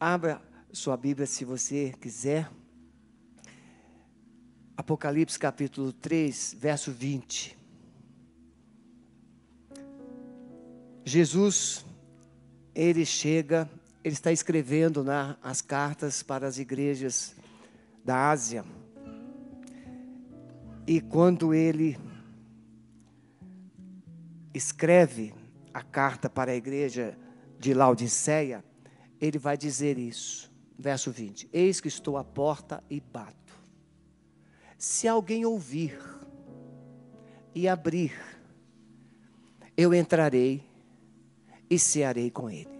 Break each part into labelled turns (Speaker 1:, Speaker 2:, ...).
Speaker 1: Abra sua Bíblia se você quiser. Apocalipse capítulo 3, verso 20. Jesus, ele chega, ele está escrevendo na, as cartas para as igrejas da Ásia. E quando ele escreve a carta para a igreja de Laodiceia, ele vai dizer isso. Verso 20: Eis que estou à porta e bato. Se alguém ouvir e abrir, eu entrarei e cearei com ele.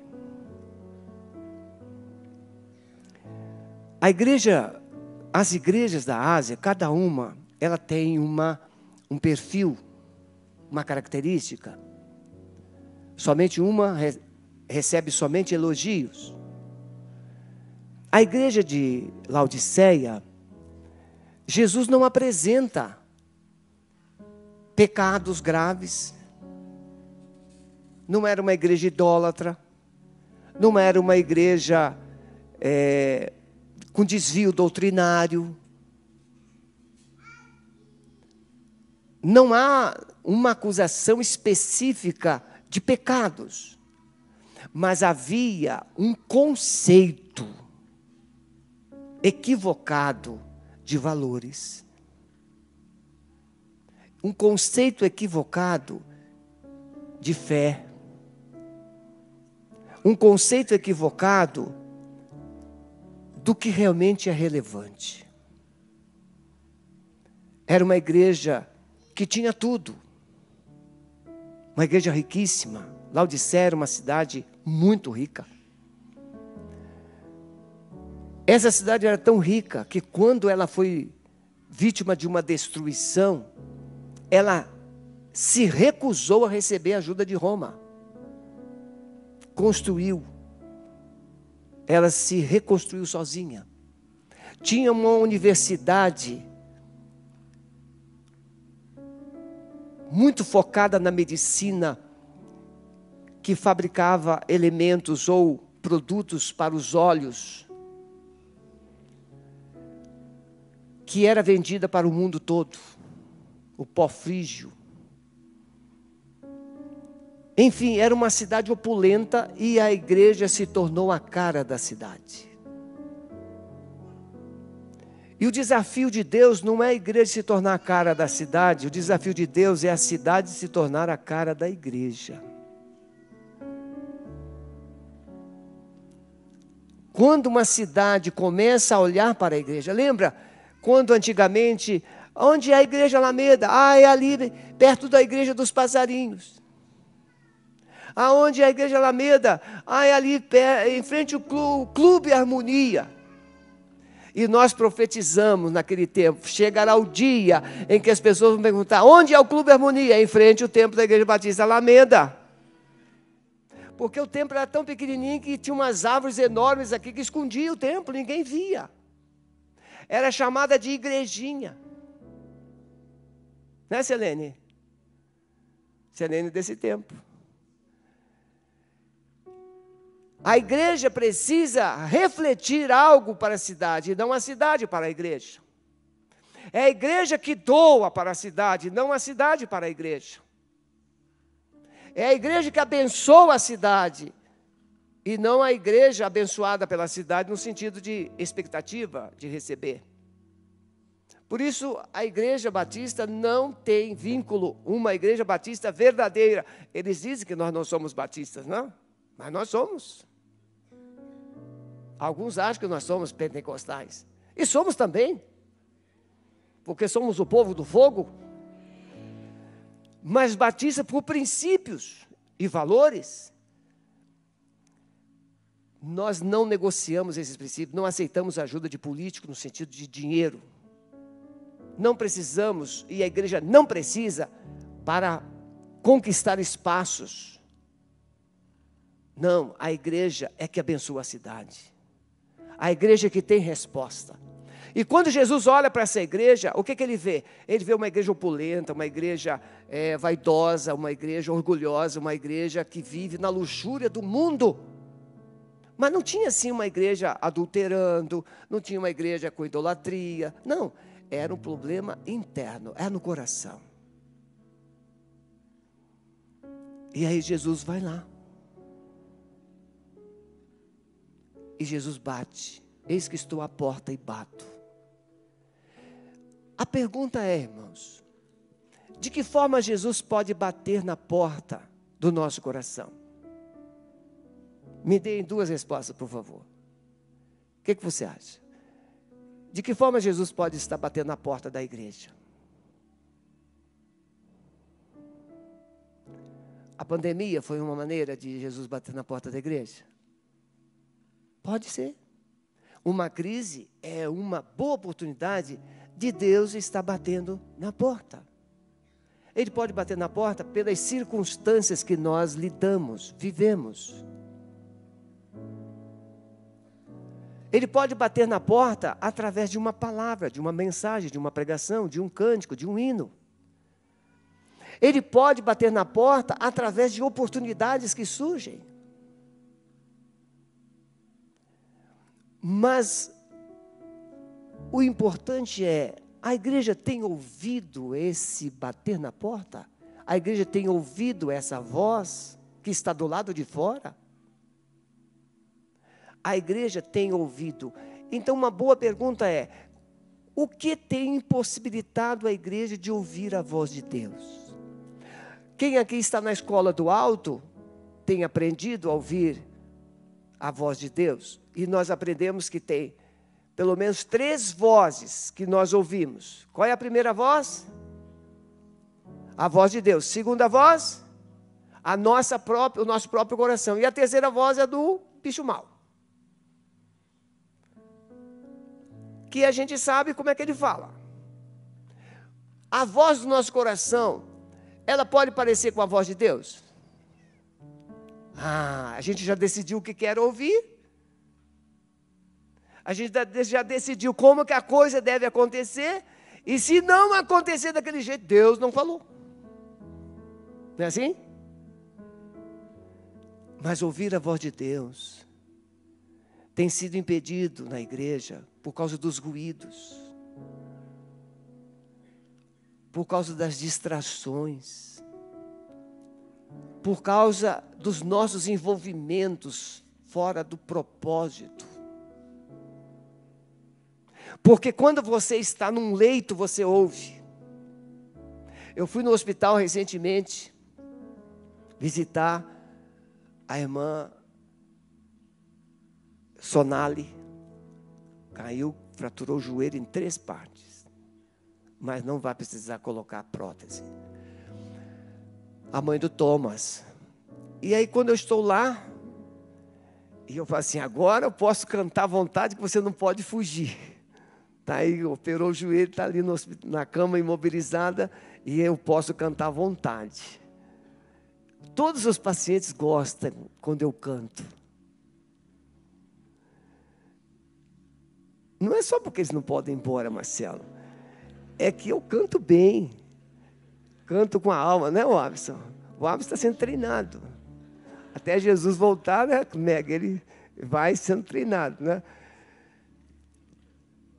Speaker 1: A igreja, as igrejas da Ásia, cada uma, ela tem uma, um perfil, uma característica. Somente uma recebe somente elogios. A igreja de Laodiceia, Jesus não apresenta pecados graves. Não era uma igreja idólatra, não era uma igreja é, com desvio doutrinário. Não há uma acusação específica de pecados mas havia um conceito equivocado de valores. Um conceito equivocado de fé. Um conceito equivocado do que realmente é relevante. Era uma igreja que tinha tudo. Uma igreja riquíssima. Laodicea era uma cidade muito rica. Essa cidade era tão rica que quando ela foi vítima de uma destruição, ela se recusou a receber ajuda de Roma. Construiu. Ela se reconstruiu sozinha. Tinha uma universidade muito focada na medicina que fabricava elementos ou produtos para os olhos, que era vendida para o mundo todo, o pó frígio. Enfim, era uma cidade opulenta e a igreja se tornou a cara da cidade. E o desafio de Deus não é a igreja se tornar a cara da cidade, o desafio de Deus é a cidade se tornar a cara da igreja. Quando uma cidade começa a olhar para a igreja, lembra quando antigamente, onde é a igreja Alameda? Ah, é ali perto da igreja dos passarinhos. Aonde é a igreja Alameda? Ah, é ali em frente ao clube, clube Harmonia. E nós profetizamos naquele tempo: chegará o dia em que as pessoas vão perguntar: onde é o Clube Harmonia? Em frente ao templo da Igreja Batista Alameda porque o templo era tão pequenininho que tinha umas árvores enormes aqui que escondia o templo, ninguém via. Era chamada de igrejinha. Né, Selene? Selene desse tempo. A igreja precisa refletir algo para a cidade, não a cidade para a igreja. É a igreja que doa para a cidade, não a cidade para a igreja. É a igreja que abençoa a cidade. E não a igreja abençoada pela cidade no sentido de expectativa de receber. Por isso, a igreja batista não tem vínculo, uma igreja batista verdadeira. Eles dizem que nós não somos batistas, não? Mas nós somos. Alguns acham que nós somos pentecostais. E somos também. Porque somos o povo do fogo, mas batista por princípios e valores. Nós não negociamos esses princípios, não aceitamos ajuda de político no sentido de dinheiro. Não precisamos, e a igreja não precisa, para conquistar espaços. Não, a igreja é que abençoa a cidade. A igreja é que tem resposta. E quando Jesus olha para essa igreja, o que, que ele vê? Ele vê uma igreja opulenta, uma igreja é, vaidosa, uma igreja orgulhosa, uma igreja que vive na luxúria do mundo. Mas não tinha assim uma igreja adulterando, não tinha uma igreja com idolatria. Não, era um problema interno, era no coração. E aí Jesus vai lá. E Jesus bate. Eis que estou à porta e bato. A pergunta é, irmãos, de que forma Jesus pode bater na porta do nosso coração? Me deem duas respostas, por favor. O que, que você acha? De que forma Jesus pode estar batendo na porta da igreja? A pandemia foi uma maneira de Jesus bater na porta da igreja? Pode ser. Uma crise é uma boa oportunidade de Deus estar batendo na porta. Ele pode bater na porta pelas circunstâncias que nós lidamos, vivemos. Ele pode bater na porta através de uma palavra, de uma mensagem, de uma pregação, de um cântico, de um hino. Ele pode bater na porta através de oportunidades que surgem. Mas o importante é: a igreja tem ouvido esse bater na porta? A igreja tem ouvido essa voz que está do lado de fora? A igreja tem ouvido. Então, uma boa pergunta é: o que tem impossibilitado a igreja de ouvir a voz de Deus? Quem aqui está na escola do alto tem aprendido a ouvir a voz de Deus? E nós aprendemos que tem pelo menos três vozes que nós ouvimos. Qual é a primeira voz? A voz de Deus. Segunda voz? A nossa própria, o nosso próprio coração. E a terceira voz é do bicho mau. Que a gente sabe como é que ele fala. A voz do nosso coração, ela pode parecer com a voz de Deus? Ah, a gente já decidiu o que quer ouvir. A gente já decidiu como que a coisa deve acontecer. E se não acontecer daquele jeito, Deus não falou. Não é assim? Mas ouvir a voz de Deus tem sido impedido na igreja por causa dos ruídos, por causa das distrações, por causa dos nossos envolvimentos fora do propósito. Porque quando você está num leito, você ouve. Eu fui no hospital recentemente visitar a irmã Sonali. Caiu, fraturou o joelho em três partes. Mas não vai precisar colocar prótese. A mãe do Thomas. E aí, quando eu estou lá, e eu falo assim: agora eu posso cantar à vontade, que você não pode fugir. Está aí, operou o joelho, está ali no, na cama imobilizada, e eu posso cantar à vontade. Todos os pacientes gostam quando eu canto. Não é só porque eles não podem ir embora, Marcelo. É que eu canto bem. Canto com a alma, né, Wabson? O Wabson está sendo treinado. Até Jesus voltar, né, Meg? Ele vai sendo treinado, né?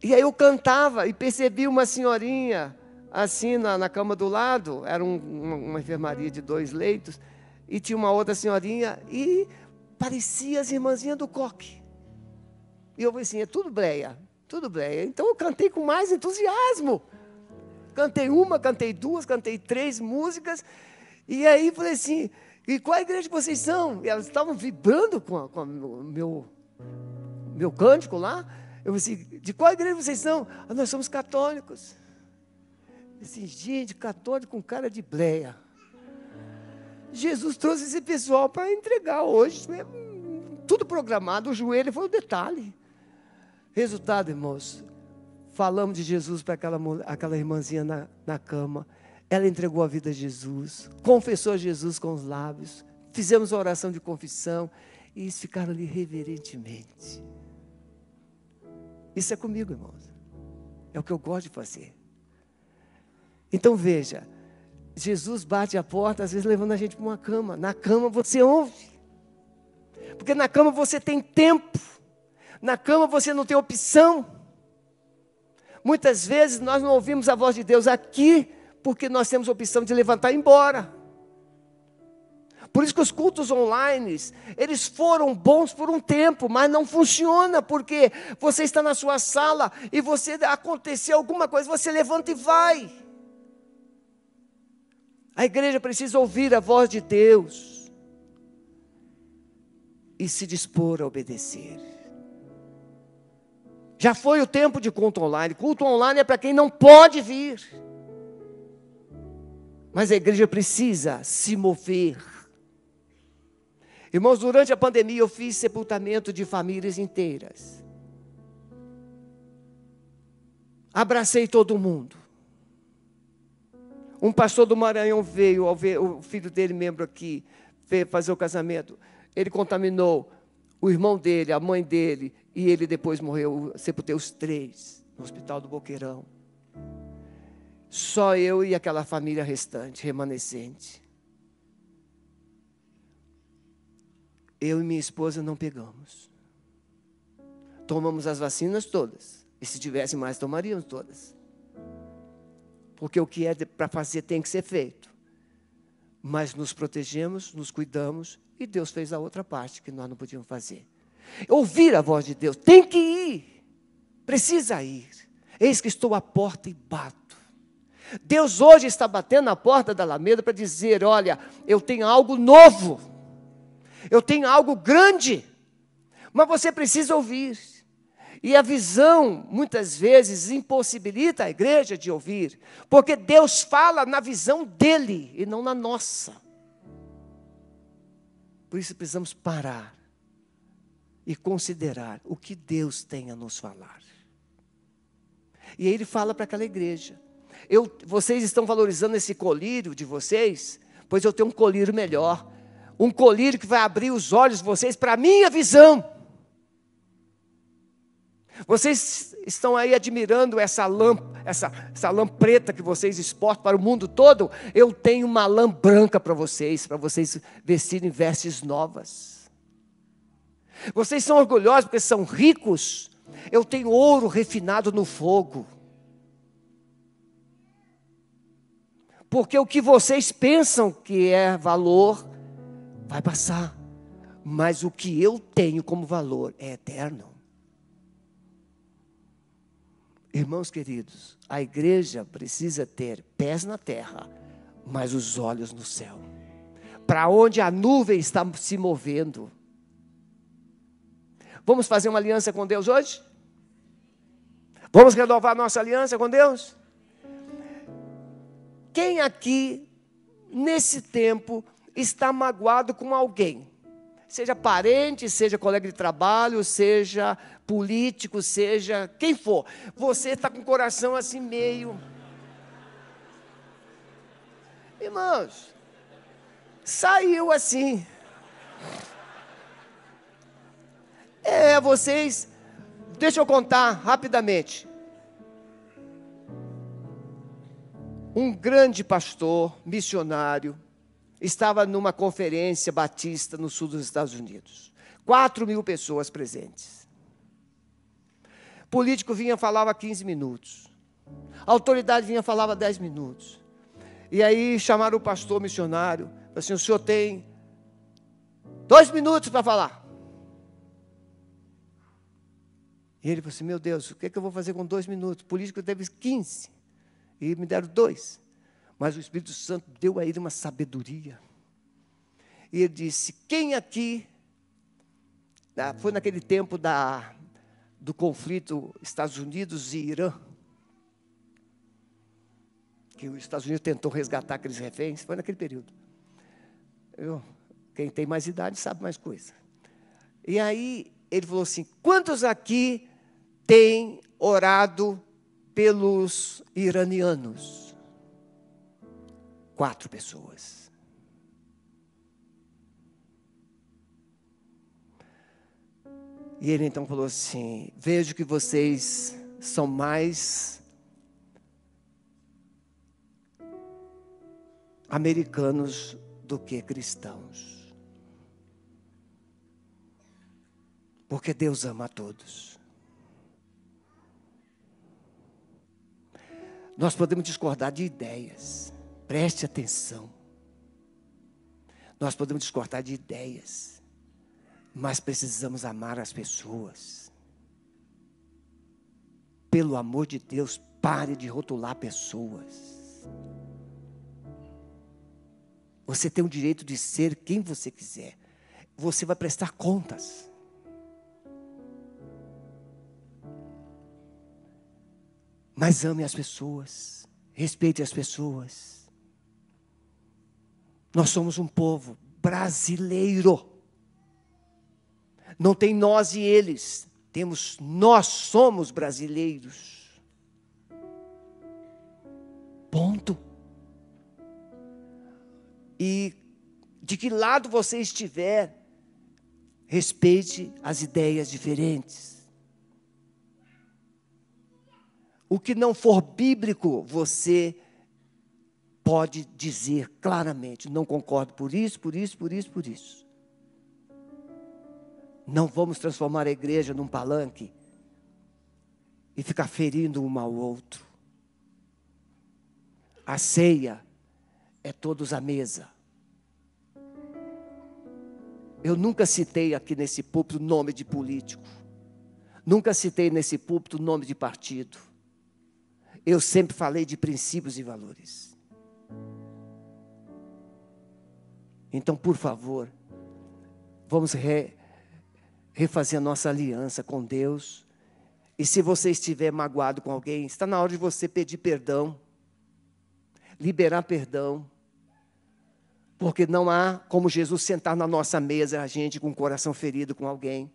Speaker 1: E aí eu cantava e percebi uma senhorinha assim na, na cama do lado, era um, uma, uma enfermaria de dois leitos, e tinha uma outra senhorinha e parecia as irmãzinhas do coque. E eu falei assim, é tudo breia. Tudo bem. Então eu cantei com mais entusiasmo. Cantei uma, cantei duas, cantei três músicas. E aí falei assim: e qual igreja vocês são? E elas estavam vibrando com, a, com o meu, meu cântico lá. Eu disse: de qual igreja vocês são? Ah, nós somos católicos. Eu disse: gente, católico com cara de bleia. Jesus trouxe esse pessoal para entregar hoje. É tudo programado, o joelho foi o detalhe. Resultado, irmãos, falamos de Jesus para aquela, aquela irmãzinha na, na cama. Ela entregou a vida a Jesus, confessou a Jesus com os lábios, fizemos a oração de confissão e eles ficaram ali reverentemente. Isso é comigo, irmãos. É o que eu gosto de fazer. Então veja, Jesus bate a porta, às vezes levando a gente para uma cama. Na cama você ouve. Porque na cama você tem tempo, na cama você não tem opção. Muitas vezes nós não ouvimos a voz de Deus aqui, porque nós temos opção de levantar e ir embora. Por isso que os cultos online, eles foram bons por um tempo, mas não funciona, porque você está na sua sala e você aconteceu alguma coisa, você levanta e vai. A igreja precisa ouvir a voz de Deus e se dispor a obedecer. Já foi o tempo de culto online. Culto online é para quem não pode vir. Mas a igreja precisa se mover Irmãos, durante a pandemia eu fiz sepultamento de famílias inteiras. Abracei todo mundo. Um pastor do Maranhão veio, ao ver o filho dele, membro aqui, fazer o casamento. Ele contaminou o irmão dele, a mãe dele, e ele depois morreu. Sepultei os três no hospital do Boqueirão. Só eu e aquela família restante, remanescente. Eu e minha esposa não pegamos. Tomamos as vacinas todas. E se tivesse mais, tomaríamos todas. Porque o que é para fazer tem que ser feito. Mas nos protegemos, nos cuidamos e Deus fez a outra parte que nós não podíamos fazer. Ouvir a voz de Deus, tem que ir. Precisa ir. Eis que estou à porta e bato. Deus hoje está batendo na porta da Alameda para dizer: Olha, eu tenho algo novo eu tenho algo grande, mas você precisa ouvir. E a visão, muitas vezes, impossibilita a igreja de ouvir, porque Deus fala na visão dele e não na nossa. Por isso precisamos parar e considerar o que Deus tem a nos falar. E ele fala para aquela igreja: eu, vocês estão valorizando esse colírio de vocês, pois eu tenho um colírio melhor um colírio que vai abrir os olhos de vocês para a minha visão. Vocês estão aí admirando essa lã, essa, essa lã preta que vocês exportam para o mundo todo. Eu tenho uma lã branca para vocês, para vocês vestirem vestes novas. Vocês são orgulhosos porque são ricos. Eu tenho ouro refinado no fogo. Porque o que vocês pensam que é valor, vai passar, mas o que eu tenho como valor é eterno. Irmãos queridos, a igreja precisa ter pés na terra, mas os olhos no céu. Para onde a nuvem está se movendo. Vamos fazer uma aliança com Deus hoje? Vamos renovar nossa aliança com Deus? Quem aqui, nesse tempo, está magoado com alguém, seja parente, seja colega de trabalho, seja político, seja quem for, você está com o coração assim meio. Irmãos, saiu assim. É, vocês, deixa eu contar rapidamente. Um grande pastor, missionário, estava numa conferência batista no sul dos Estados Unidos. Quatro mil pessoas presentes. Político vinha falava 15 minutos. Autoridade vinha falava 10 minutos. E aí chamaram o pastor missionário. Assim, o senhor tem dois minutos para falar. E ele falou assim: Meu Deus, o que, é que eu vou fazer com dois minutos? O político teve 15. E me deram dois. Mas o Espírito Santo deu a ele uma sabedoria. E ele disse: Quem aqui. Foi naquele tempo da, do conflito Estados Unidos e Irã. Que os Estados Unidos tentou resgatar aqueles reféns. Foi naquele período. Eu, quem tem mais idade sabe mais coisa. E aí ele falou assim: quantos aqui têm orado pelos iranianos? Quatro pessoas. E ele então falou assim: Vejo que vocês são mais americanos do que cristãos. Porque Deus ama a todos. Nós podemos discordar de ideias, preste atenção. Nós podemos discordar de ideias, mas precisamos amar as pessoas. Pelo amor de Deus, pare de rotular pessoas. Você tem o direito de ser quem você quiser. Você vai prestar contas. Mas ame as pessoas, respeite as pessoas. Nós somos um povo brasileiro. Não tem nós e eles, temos nós somos brasileiros. Ponto. E de que lado você estiver, respeite as ideias diferentes. O que não for bíblico, você pode dizer claramente: não concordo por isso, por isso, por isso, por isso. Não vamos transformar a igreja num palanque e ficar ferindo um ao outro. A ceia é todos à mesa. Eu nunca citei aqui nesse púlpito nome de político. Nunca citei nesse púlpito nome de partido. Eu sempre falei de princípios e valores. Então, por favor, vamos re, refazer a nossa aliança com Deus. E se você estiver magoado com alguém, está na hora de você pedir perdão, liberar perdão. Porque não há como Jesus sentar na nossa mesa, a gente com o coração ferido com alguém.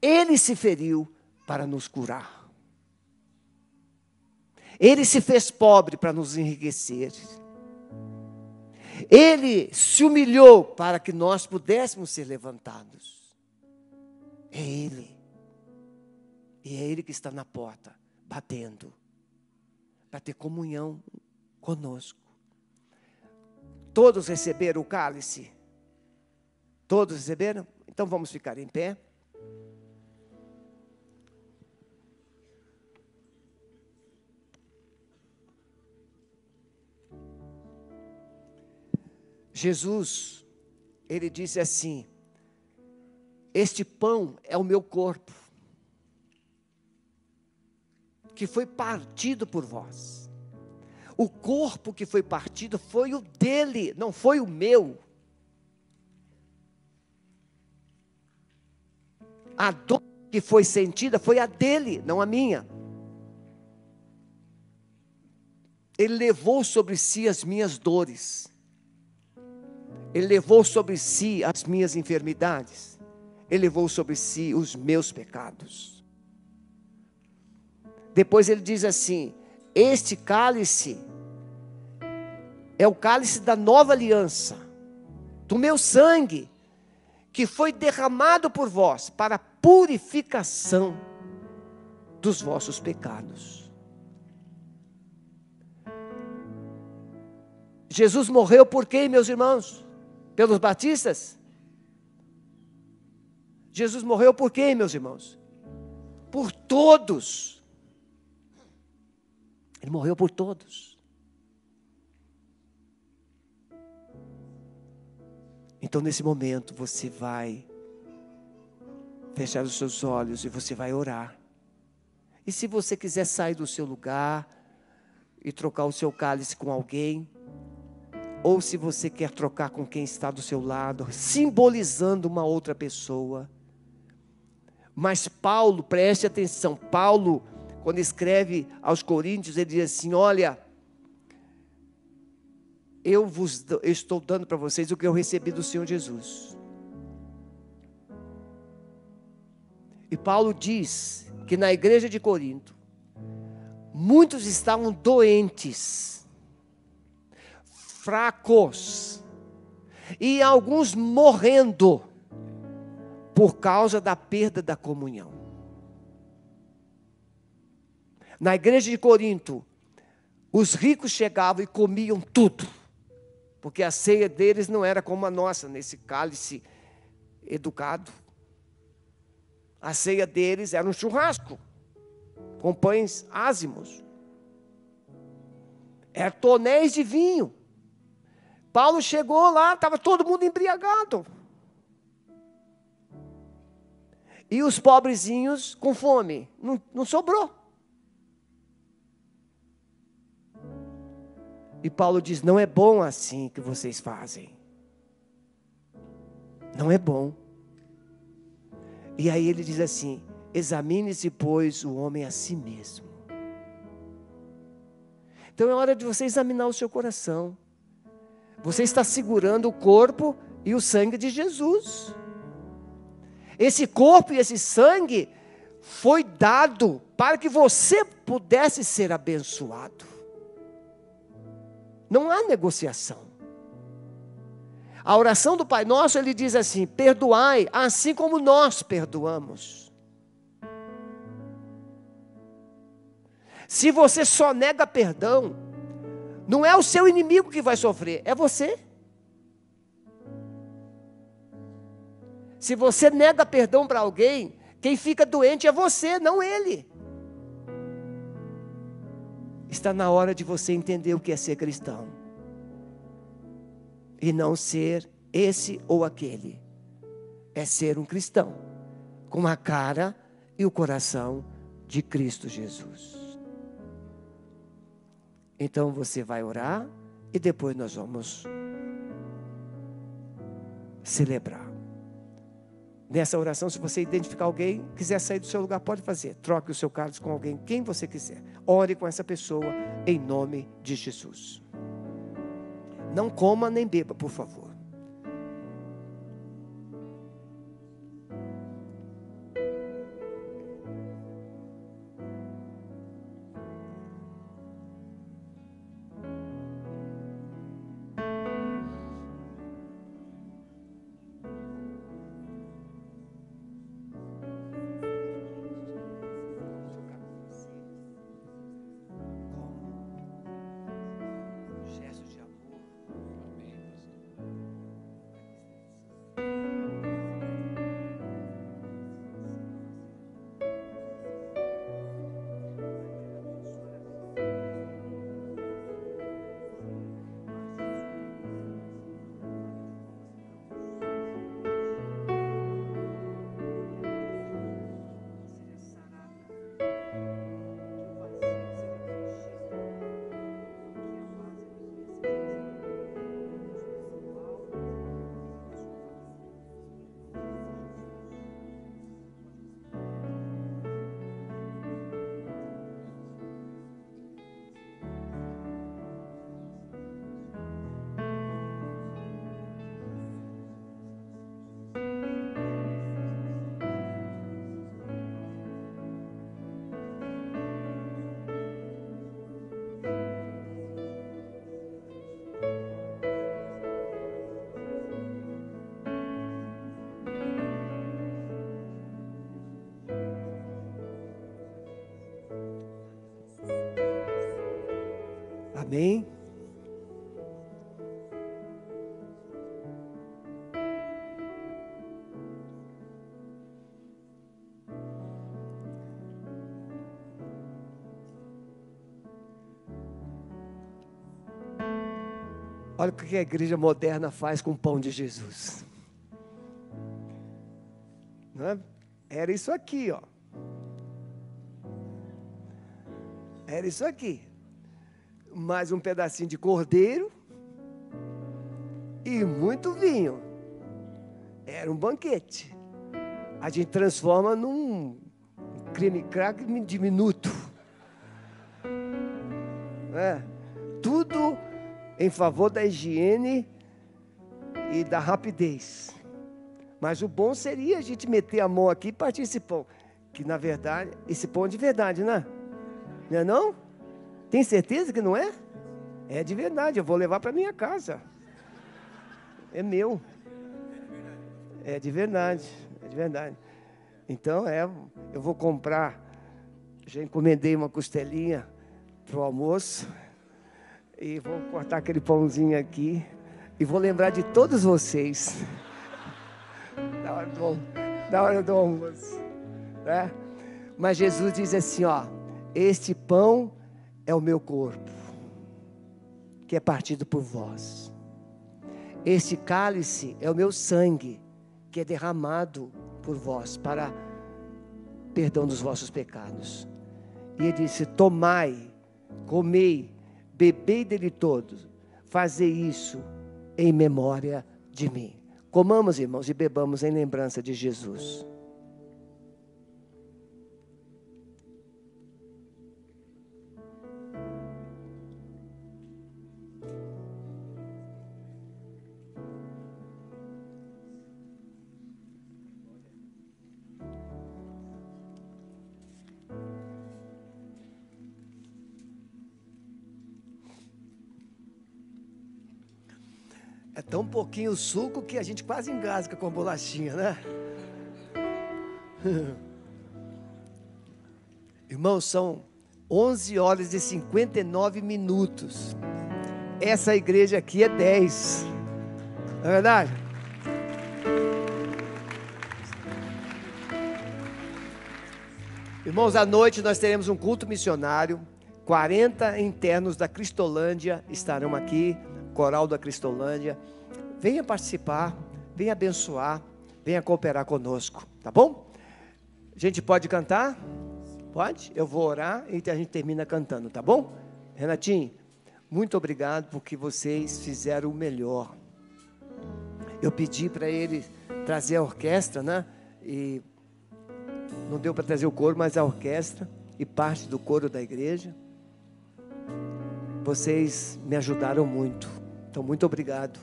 Speaker 1: Ele se feriu para nos curar. Ele se fez pobre para nos enriquecer. Ele se humilhou para que nós pudéssemos ser levantados. É Ele. E é Ele que está na porta, batendo, para ter comunhão conosco. Todos receberam o cálice? Todos receberam? Então vamos ficar em pé. Jesus, ele disse assim: Este pão é o meu corpo, que foi partido por vós. O corpo que foi partido foi o dele, não foi o meu. A dor que foi sentida foi a dele, não a minha. Ele levou sobre si as minhas dores. Ele levou sobre si as minhas enfermidades. Ele levou sobre si os meus pecados. Depois ele diz assim: Este cálice é o cálice da nova aliança, do meu sangue, que foi derramado por vós para purificação dos vossos pecados. Jesus morreu por quê, meus irmãos? Pelos batistas? Jesus morreu por quem, meus irmãos? Por todos. Ele morreu por todos. Então, nesse momento, você vai fechar os seus olhos e você vai orar. E se você quiser sair do seu lugar e trocar o seu cálice com alguém, ou se você quer trocar com quem está do seu lado, simbolizando uma outra pessoa. Mas Paulo, preste atenção, Paulo, quando escreve aos Coríntios, ele diz assim: Olha, eu vos eu estou dando para vocês o que eu recebi do Senhor Jesus. E Paulo diz que na igreja de Corinto, muitos estavam doentes fracos e alguns morrendo por causa da perda da comunhão. Na igreja de Corinto, os ricos chegavam e comiam tudo, porque a ceia deles não era como a nossa, nesse cálice educado. A ceia deles era um churrasco, com pães ázimos. Era tonéis de vinho. Paulo chegou lá, estava todo mundo embriagado. E os pobrezinhos com fome. Não, não sobrou. E Paulo diz: não é bom assim que vocês fazem. Não é bom. E aí ele diz assim: examine-se, pois, o homem a si mesmo. Então é hora de você examinar o seu coração. Você está segurando o corpo e o sangue de Jesus. Esse corpo e esse sangue foi dado para que você pudesse ser abençoado. Não há negociação. A oração do Pai Nosso, ele diz assim: perdoai, assim como nós perdoamos. Se você só nega perdão, não é o seu inimigo que vai sofrer, é você. Se você nega perdão para alguém, quem fica doente é você, não ele. Está na hora de você entender o que é ser cristão. E não ser esse ou aquele. É ser um cristão, com a cara e o coração de Cristo Jesus. Então você vai orar e depois nós vamos celebrar. Nessa oração, se você identificar alguém, quiser sair do seu lugar, pode fazer. Troque o seu cálice com alguém, quem você quiser. Ore com essa pessoa em nome de Jesus. Não coma nem beba, por favor. Amém? Olha o que a igreja moderna faz com o pão de Jesus. É? Era isso aqui, ó. Era isso aqui mais um pedacinho de cordeiro e muito vinho. Era um banquete. A gente transforma num creme crack diminuto. É, tudo em favor da higiene e da rapidez. Mas o bom seria a gente meter a mão aqui e partir esse pão. Que na verdade, esse pão é de verdade, né? Não é não? Tem certeza que não é? É de verdade, eu vou levar para minha casa. É meu. É de verdade, é de verdade. Então, é, eu vou comprar, já encomendei uma costelinha para o almoço, e vou cortar aquele pãozinho aqui, e vou lembrar de todos vocês, da hora do, hora do almoço. Né? Mas Jesus diz assim: ó, este pão é o meu corpo, que é partido por vós. Este cálice é o meu sangue, que é derramado por vós, para perdão dos vossos pecados. E ele disse: Tomai, comei, bebei dele todos, fazei isso em memória de mim. Comamos, irmãos, e bebamos em lembrança de Jesus. É tão pouquinho suco que a gente quase engasga com a bolachinha, né? Irmãos, são 11 horas e 59 minutos. Essa igreja aqui é 10. Não é verdade? Irmãos, à noite nós teremos um culto missionário. 40 internos da Cristolândia estarão aqui Coral da Cristolândia. Venha participar, venha abençoar, venha cooperar conosco, tá bom? A gente pode cantar? Pode? Eu vou orar e a gente termina cantando, tá bom? Renatinho, muito obrigado porque vocês fizeram o melhor. Eu pedi para ele trazer a orquestra, né? E não deu para trazer o coro, mas a orquestra e parte do coro da igreja. Vocês me ajudaram muito. Então, muito obrigado.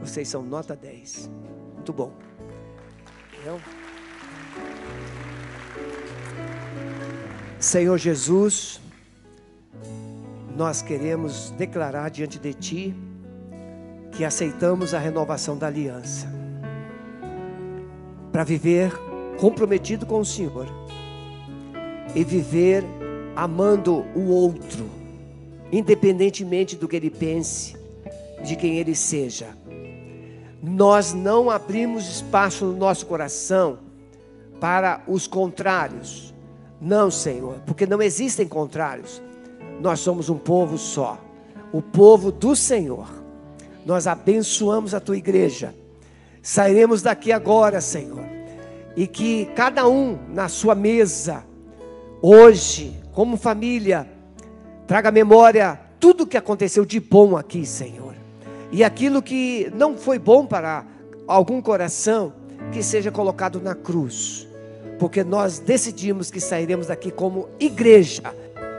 Speaker 1: Vocês são nota 10. Muito bom. Então, Senhor Jesus, nós queremos declarar diante de Ti que aceitamos a renovação da aliança para viver comprometido com o Senhor e viver amando o outro, independentemente do que ele pense, de quem Ele seja. Nós não abrimos espaço no nosso coração para os contrários. Não, Senhor, porque não existem contrários. Nós somos um povo só, o povo do Senhor. Nós abençoamos a tua igreja. Sairemos daqui agora, Senhor, e que cada um na sua mesa, hoje, como família, traga memória tudo o que aconteceu de bom aqui, Senhor e aquilo que não foi bom para algum coração, que seja colocado na cruz. Porque nós decidimos que sairemos daqui como igreja,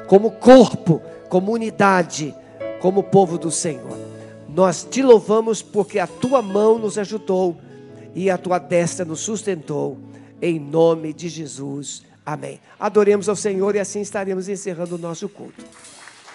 Speaker 1: como corpo, como unidade, como povo do Senhor. Nós te louvamos porque a tua mão nos ajudou e a tua destra nos sustentou. Em nome de Jesus. Amém. Adoremos ao Senhor e assim estaremos encerrando o nosso culto.